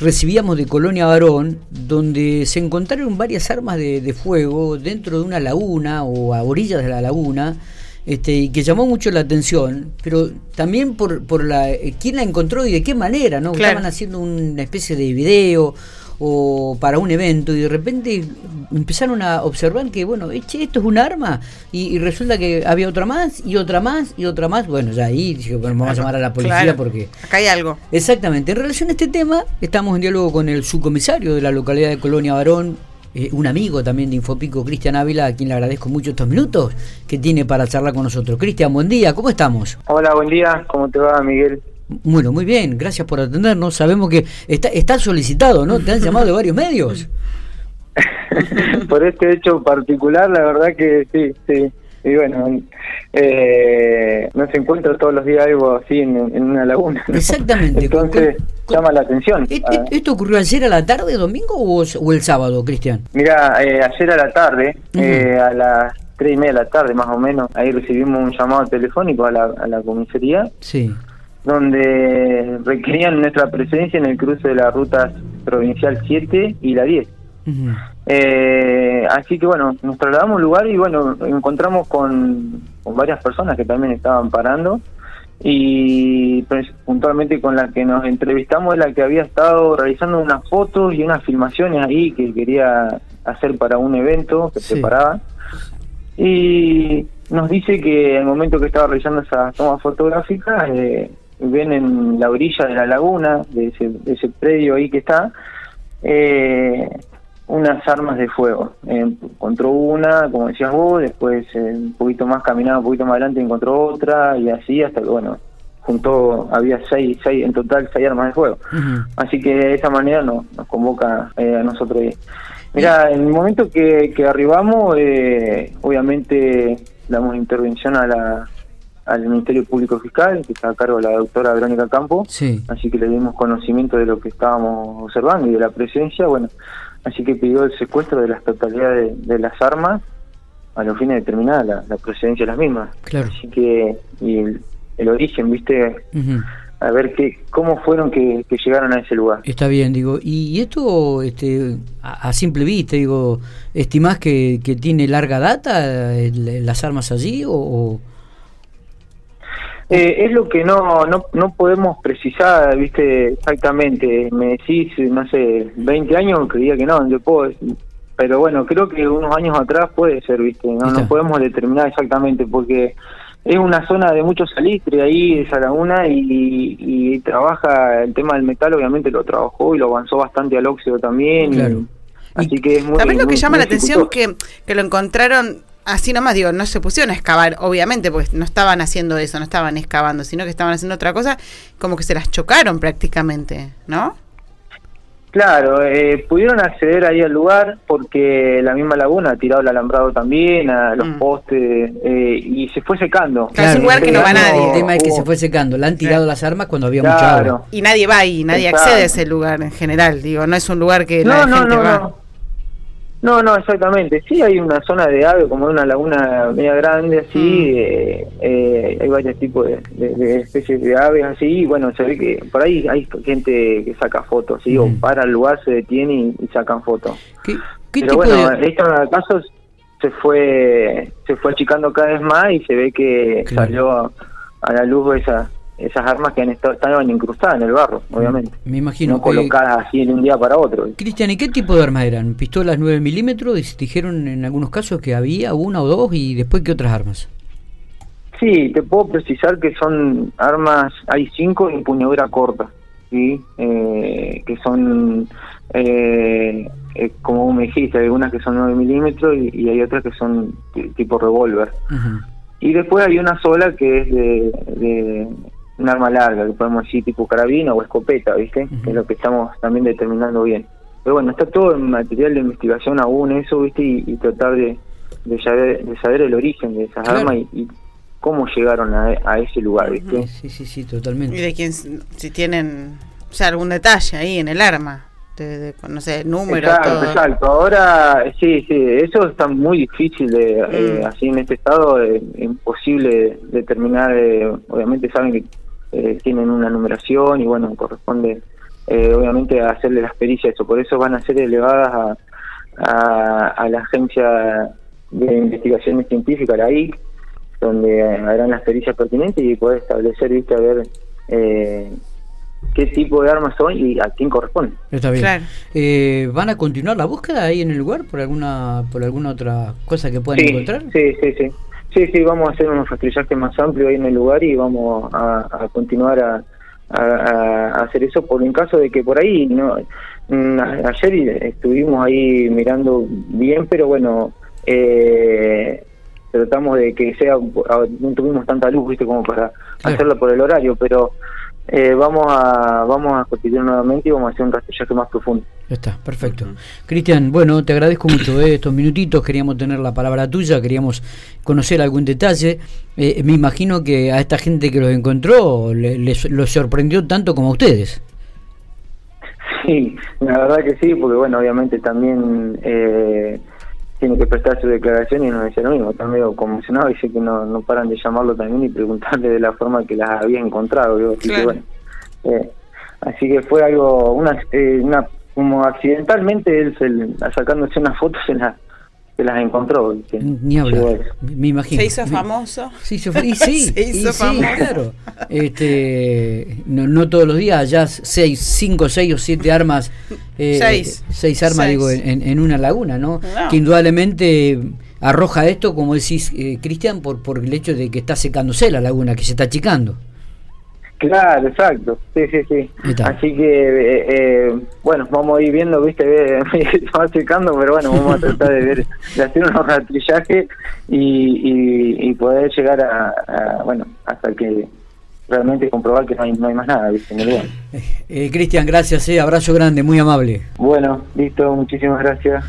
recibíamos de Colonia Varón, donde se encontraron varias armas de, de fuego dentro de una laguna o a orillas de la laguna, este, y que llamó mucho la atención, pero también por, por la eh, quién la encontró y de qué manera, ¿no? Claro. Estaban haciendo una especie de video o para un evento y de repente empezaron a observar que, bueno, che, esto es un arma y, y resulta que había otra más y otra más y otra más. Bueno, ya ahí dije, bueno, vamos a llamar a la policía Claro. porque... Acá hay algo. Exactamente. En relación a este tema, estamos en diálogo con el subcomisario de la localidad de Colonia Varón, eh, un amigo también de Infopico, Cristian Ávila, a quien le agradezco mucho estos minutos que tiene para charlar con nosotros. Cristian, buen día, ¿cómo estamos? Hola, buen día. ¿Cómo te va, Miguel? Bueno, muy bien, gracias por atendernos. Sabemos que está, está solicitado, ¿no? Te han llamado de varios medios. Por este hecho particular, la verdad que sí, sí. Y bueno, eh, no se encuentra todos los días algo así en, en una laguna. ¿no? Exactamente. Entonces Con- con- llama la atención. ¿E- Ah, e- ¿Esto ocurrió ayer a la tarde, domingo o, o el sábado, Cristian? Mira, eh, ayer a la tarde, eh, a las tres y media de la tarde más o menos, ahí recibimos un llamado telefónico a la, a la comisaría Sí. Donde requerían nuestra presencia en el cruce de la ruta provincial 7 y la 10. Ujú. Eh, así que bueno, nos trasladamos al lugar y bueno, encontramos con, con varias personas que también estaban parando y pues, puntualmente con la que nos entrevistamos es la que había estado realizando unas fotos y unas filmaciones ahí que quería hacer para un evento que Sí. preparaba y nos dice que al momento que estaba realizando esas tomas fotográficas eh, ven en la orilla de la laguna de ese, de ese predio ahí que está eh, unas armas de fuego. Eh, encontró una, como decías vos, después eh, un poquito más caminaba, un poquito más adelante encontró otra y así hasta que, bueno, juntó, había seis, seis en total seis armas de fuego. Así que de esa manera nos, nos convoca eh, a nosotros. Mira, en el momento que, que arribamos, eh, obviamente damos intervención a la, al Ministerio Público Fiscal, que está a cargo de la doctora Verónica Campo, Sí. así que le dimos conocimiento de lo que estábamos observando y de la presencia, bueno, así que pidió el secuestro de las totalidades de, de las armas a los fines de determinar la, la procedencia de las mismas. Claro. Así que, y el, el origen, viste, a ver qué, cómo fueron que, que llegaron a ese lugar. Está bien, digo, y y esto, este, a, a simple vista, digo, ¿estimás que, que tiene larga data el- las armas allí o, o- Eh, es lo que no, no no podemos precisar, viste, exactamente. Me decís, no sé, 20 años, creía que no, yo puedo. Pero bueno, creo que unos años atrás puede ser, viste, no, no podemos determinar exactamente porque es una zona de mucho salistre ahí, esa laguna, y, y trabaja el tema del metal, obviamente lo trabajó y lo avanzó bastante al óxido también. y- Claro. así que es muy. También lo que llama la atención que, que lo encontraron así nomás, digo, no se pusieron a excavar, obviamente, porque no estaban haciendo eso, no estaban excavando, sino que estaban haciendo otra cosa, como que se las chocaron prácticamente, ¿no? Claro, eh, pudieron acceder ahí al lugar porque la misma laguna ha tirado el alambrado también, a los Mm. postes, eh, y se fue secando. Claro, es un lugar que no va nadie. El tema es que se fue secando, le han tirado las armas cuando había mucha Claro. agua. Y nadie va ahí, nadie Exacto. accede a ese lugar en general, digo, no es un lugar que No, la no, gente no, va. no. No, no, exactamente. Sí, hay una zona de ave, como una laguna media grande, así. Mm. eh, eh, hay varios tipos de, de- de especies de aves, así. Y bueno, se ve que por ahí hay gente que saca fotos, ¿sí? O Mm. para el lugar, se detiene y, y sacan fotos. ¿Qué, qué Pero tipo bueno, de...? esto en el caso se fue se fue achicando cada vez más y se ve que Claro. salió a, a la luz esas esas armas que han estado estaban incrustadas en el barro, obviamente. Me imagino. no colocadas así de un día para otro. Cristian, ¿y qué tipo de armas eran? ¿Pistolas 9 milímetros? Dijeron en algunos casos que había una o dos y después qué otras armas. Sí, te puedo precisar que son armas, hay cinco de empuñadura corta, ¿sí? Eh, que son, eh, eh, como me dijiste, hay algunas que son 9 milímetros y, y hay otras que son tipo revólver. Y después hay una sola que es de, de un arma larga, que podemos decir tipo carabina o escopeta, ¿viste? Que es lo que estamos también determinando bien. Pero bueno, está todo en material de investigación aún eso, ¿viste? Y, y tratar de, de, saber, de saber el origen de esas Claro. armas y, y cómo llegaron a, a ese lugar, ¿viste? Sí, sí, sí, Y totalmente. de quién, si tienen, o sea, algún detalle ahí en el arma, de, de- no sé, número, Exacto, todo. exacto. Ahora, sí, sí, eso está muy difícil de, eh, Mm. así en este estado, eh, imposible determinar, eh, obviamente saben que eh, tienen una numeración y bueno, corresponde eh, obviamente hacerle las pericias, eso, por eso van a ser elevadas a, a, la agencia de investigaciones científicas, la IC, donde harán las pericias pertinentes y poder establecer, viste, a ver eh, qué tipo de armas son y a quién corresponde. Está bien. Eh, ¿Van a continuar la búsqueda ahí en el lugar por alguna por alguna otra cosa que puedan encontrar? Sí, sí, sí. Sí, sí, vamos a hacer un rastrillaje más amplio ahí en el lugar y vamos a, continuar a, a, hacer eso por en caso de que por ahí no mm, ayer estuvimos ahí mirando bien pero bueno eh, tratamos de que sea no tuvimos tanta luz viste como para hacerlo por el horario pero eh, vamos a vamos a constituir nuevamente y vamos a hacer un rastrillaje más profundo. Está, perfecto. Cristian, bueno, te agradezco mucho eh, estos minutitos, queríamos tener la palabra tuya, queríamos conocer algún detalle. Eh, me imagino que a esta gente que los encontró les, los sorprendió tanto como a ustedes. Sí, la verdad que sí, porque bueno, obviamente también eh, tiene que prestar su declaración y nos decía lo mismo, está medio conmocionado, dice que no, no paran de llamarlo también y preguntarle de la forma que las había encontrado, así que bueno, eh, así que fue algo, una, eh, una como accidentalmente él se, sacándose unas fotos en la se las encontró. Ni hablar, me imagino. Se hizo famoso. Sí, se, y sí, se hizo famoso. claro. Este, no, no, todos los días, ya seis, cinco, seis o siete armas. Eh, seis. Seis armas, digo, en, en, una laguna, ¿no? Que indudablemente arroja esto, como decís, eh, Cristian, por, por el hecho de que está secándose la laguna, que se está achicando. Claro, exacto, sí, sí, sí. Así que, eh, eh, bueno, vamos a ir viendo, viste, se va secando, pero bueno, vamos a tratar de ver, de hacer unos rastrillajes y, y, poder llegar a, bueno, hasta que realmente comprobar que no hay, no hay más nada, viste, en el lugar. Eh, Cristian, gracias, eh, abrazo grande, muy amable. Bueno, listo, muchísimas gracias.